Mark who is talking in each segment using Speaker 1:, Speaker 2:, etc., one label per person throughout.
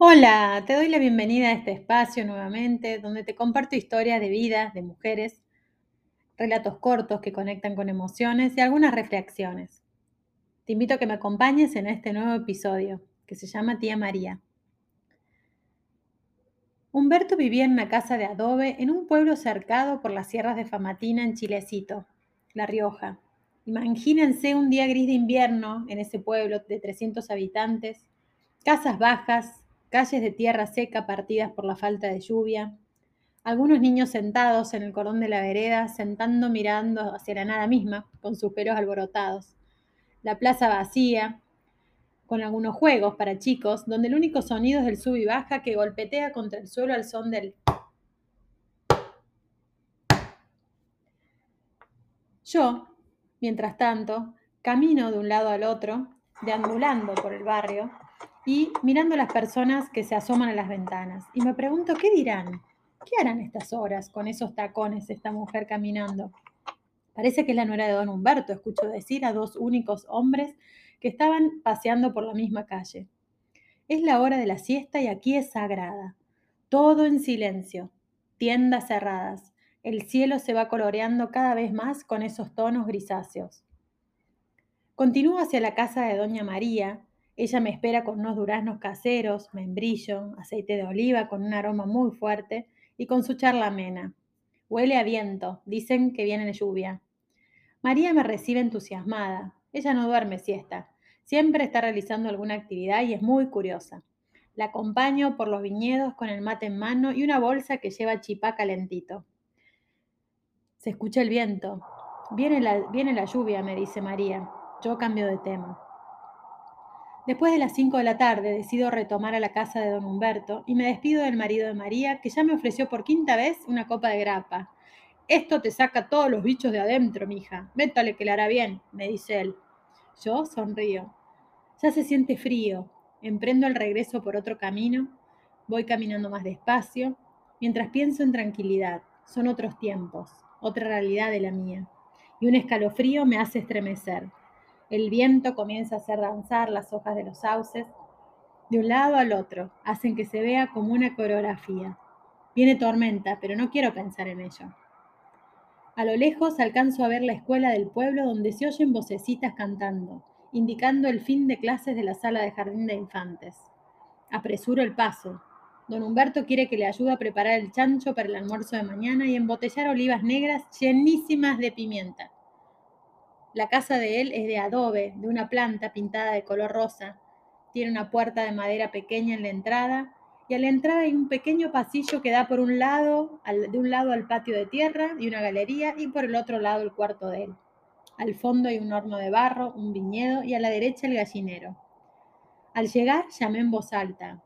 Speaker 1: Hola, te doy la bienvenida a este espacio nuevamente, donde te comparto historias de vidas de mujeres, relatos cortos que conectan con emociones y algunas reflexiones. Te invito a que me acompañes en este nuevo episodio, que se llama Tía María. Humberto vivía en una casa de adobe en un pueblo cercado por las sierras de Famatina en Chilecito, La Rioja. Imagínense un día gris de invierno en ese pueblo de 300 habitantes, casas bajas, calles de tierra seca partidas por la falta de lluvia, algunos niños sentados en el cordón de la vereda, sentando mirando hacia la nada misma, con sus pelos alborotados, la plaza vacía, con algunos juegos para chicos, donde el único sonido es el sub y baja que golpetea contra el suelo al son del... Yo, mientras tanto, camino de un lado al otro, deambulando por el barrio, y mirando las personas que se asoman a las ventanas. Y me pregunto, ¿qué dirán? ¿Qué harán estas horas con esos tacones esta mujer caminando? Parece que es la nuera de don Humberto, escucho decir a dos únicos hombres que estaban paseando por la misma calle. Es la hora de la siesta y aquí es sagrada. Todo en silencio, tiendas cerradas. El cielo se va coloreando cada vez más con esos tonos grisáceos. Continúo hacia la casa de doña María, ella me espera con unos duraznos caseros, membrillo, aceite de oliva con un aroma muy fuerte y con su charla amena. Huele a viento, dicen que viene lluvia. María me recibe entusiasmada. Ella no duerme siesta. Siempre está realizando alguna actividad y es muy curiosa. La acompaño por los viñedos con el mate en mano y una bolsa que lleva chipá calentito. Se escucha el viento. Viene la, viene la lluvia, me dice María. Yo cambio de tema. Después de las cinco de la tarde decido retomar a la casa de don Humberto y me despido del marido de María, que ya me ofreció por quinta vez una copa de grapa. Esto te saca todos los bichos de adentro, mija. Métale que le hará bien, me dice él. Yo sonrío. Ya se siente frío. Emprendo el regreso por otro camino. Voy caminando más despacio, mientras pienso en tranquilidad. Son otros tiempos, otra realidad de la mía. Y un escalofrío me hace estremecer. El viento comienza a hacer danzar las hojas de los sauces de un lado al otro, hacen que se vea como una coreografía. Viene tormenta, pero no quiero pensar en ello. A lo lejos alcanzo a ver la escuela del pueblo donde se oyen vocecitas cantando, indicando el fin de clases de la sala de jardín de infantes. Apresuro el paso. Don Humberto quiere que le ayude a preparar el chancho para el almuerzo de mañana y embotellar olivas negras llenísimas de pimienta. La casa de él es de adobe, de una planta pintada de color rosa. Tiene una puerta de madera pequeña en la entrada y a la entrada hay un pequeño pasillo que da por un lado, de un lado al patio de tierra y una galería y por el otro lado el cuarto de él. Al fondo hay un horno de barro, un viñedo y a la derecha el gallinero. Al llegar llamé en voz alta.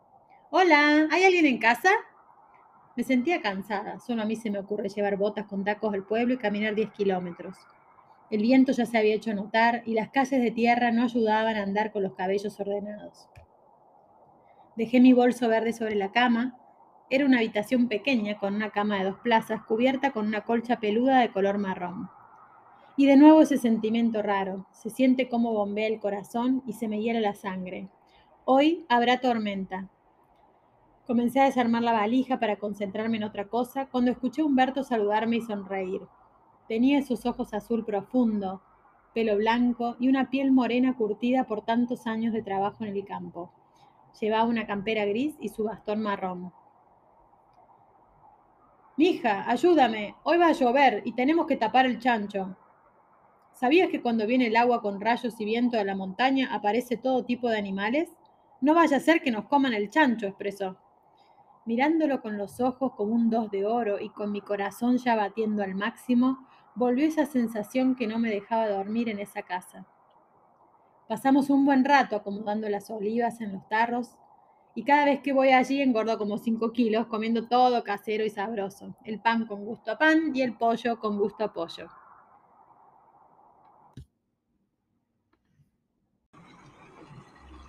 Speaker 1: Hola, ¿hay alguien en casa? Me sentía cansada, solo a mí se me ocurre llevar botas con tacos al pueblo y caminar 10 kilómetros. El viento ya se había hecho notar y las calles de tierra no ayudaban a andar con los cabellos ordenados. Dejé mi bolso verde sobre la cama. Era una habitación pequeña con una cama de dos plazas cubierta con una colcha peluda de color marrón. Y de nuevo ese sentimiento raro. Se siente como bombea el corazón y se me hiela la sangre. Hoy habrá tormenta. Comencé a desarmar la valija para concentrarme en otra cosa cuando escuché a Humberto saludarme y sonreír. Tenía esos ojos azul profundo, pelo blanco y una piel morena curtida por tantos años de trabajo en el campo. Llevaba una campera gris y su bastón marrón. Mija, ayúdame, hoy va a llover y tenemos que tapar el chancho. ¿Sabías que cuando viene el agua con rayos y viento de la montaña aparece todo tipo de animales? No vaya a ser que nos coman el chancho, expresó. Mirándolo con los ojos como un dos de oro y con mi corazón ya batiendo al máximo, volvió esa sensación que no me dejaba dormir en esa casa. Pasamos un buen rato acomodando las olivas en los tarros y cada vez que voy allí engordo como 5 kilos comiendo todo casero y sabroso, el pan con gusto a pan y el pollo con gusto a pollo.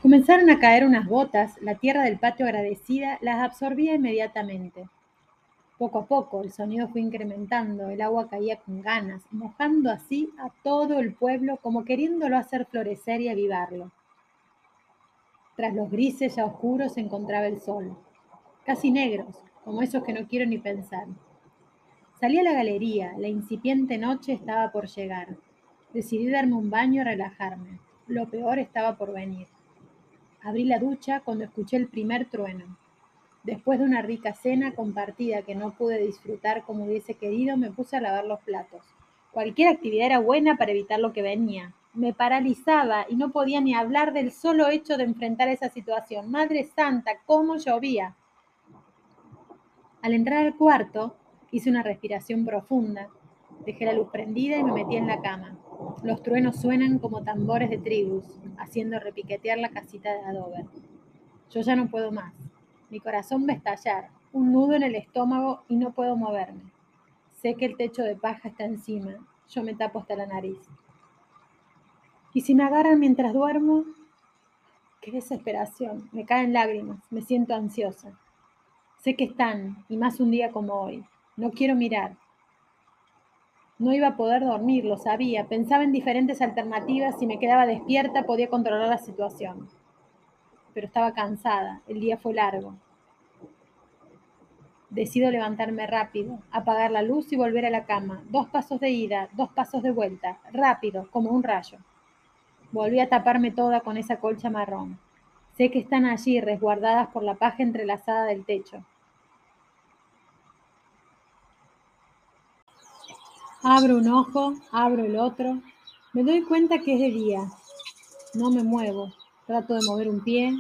Speaker 1: Comenzaron a caer unas gotas, la tierra del patio agradecida las absorbía inmediatamente. Poco a poco el sonido fue incrementando, el agua caía con ganas, mojando así a todo el pueblo como queriéndolo hacer florecer y avivarlo. Tras los grises ya oscuros se encontraba el sol, casi negros, como esos que no quiero ni pensar. Salí a la galería, la incipiente noche estaba por llegar. Decidí darme un baño y relajarme. Lo peor estaba por venir. Abrí la ducha cuando escuché el primer trueno. Después de una rica cena compartida que no pude disfrutar como hubiese querido, me puse a lavar los platos. Cualquier actividad era buena para evitar lo que venía. Me paralizaba y no podía ni hablar del solo hecho de enfrentar esa situación. Madre Santa, cómo llovía. Al entrar al cuarto, hice una respiración profunda. Dejé la luz prendida y me metí en la cama. Los truenos suenan como tambores de tribus, haciendo repiquetear la casita de adobe. Yo ya no puedo más. Mi corazón va a estallar, un nudo en el estómago y no puedo moverme. Sé que el techo de paja está encima. Yo me tapo hasta la nariz. ¿Y si me agarran mientras duermo? Qué desesperación. Me caen lágrimas. Me siento ansiosa. Sé que están, y más un día como hoy. No quiero mirar. No iba a poder dormir, lo sabía. Pensaba en diferentes alternativas. Si me quedaba despierta, podía controlar la situación. Pero estaba cansada. El día fue largo. Decido levantarme rápido, apagar la luz y volver a la cama. Dos pasos de ida, dos pasos de vuelta. Rápido, como un rayo. Volví a taparme toda con esa colcha marrón. Sé que están allí, resguardadas por la paja entrelazada del techo. Abro un ojo, abro el otro. Me doy cuenta que es de día. No me muevo. Trato de mover un pie,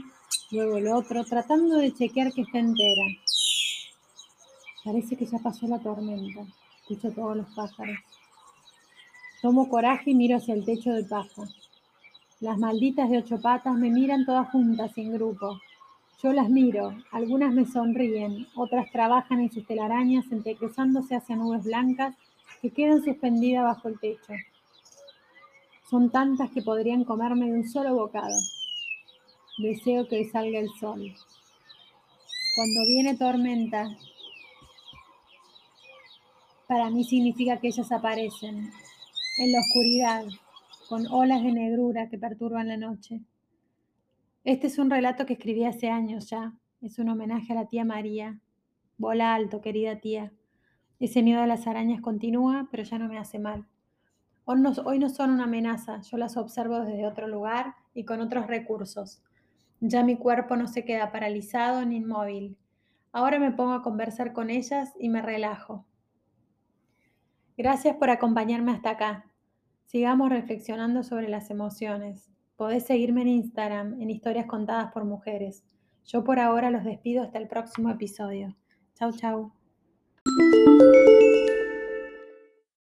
Speaker 1: luego el otro, tratando de chequear que esté entera. Parece que ya pasó la tormenta. Escucho todos los pájaros. Tomo coraje y miro hacia el techo de paja. Las malditas de ocho patas me miran todas juntas en grupo. Yo las miro, algunas me sonríen, otras trabajan en sus telarañas entrecruzándose hacia nubes blancas que quedan suspendidas bajo el techo. Son tantas que podrían comerme de un solo bocado. Deseo que salga el sol. Cuando viene tormenta, para mí significa que ellas aparecen en la oscuridad, con olas de negrura que perturban la noche. Este es un relato que escribí hace años ya. Es un homenaje a la tía María. Bola alto, querida tía. Ese miedo a las arañas continúa, pero ya no me hace mal. Hoy no son una amenaza, yo las observo desde otro lugar y con otros recursos. Ya mi cuerpo no se queda paralizado ni inmóvil. Ahora me pongo a conversar con ellas y me relajo. Gracias por acompañarme hasta acá. Sigamos reflexionando sobre las emociones. Podés seguirme en Instagram, en historias contadas por mujeres. Yo por ahora los despido hasta el próximo episodio. Chau, chau.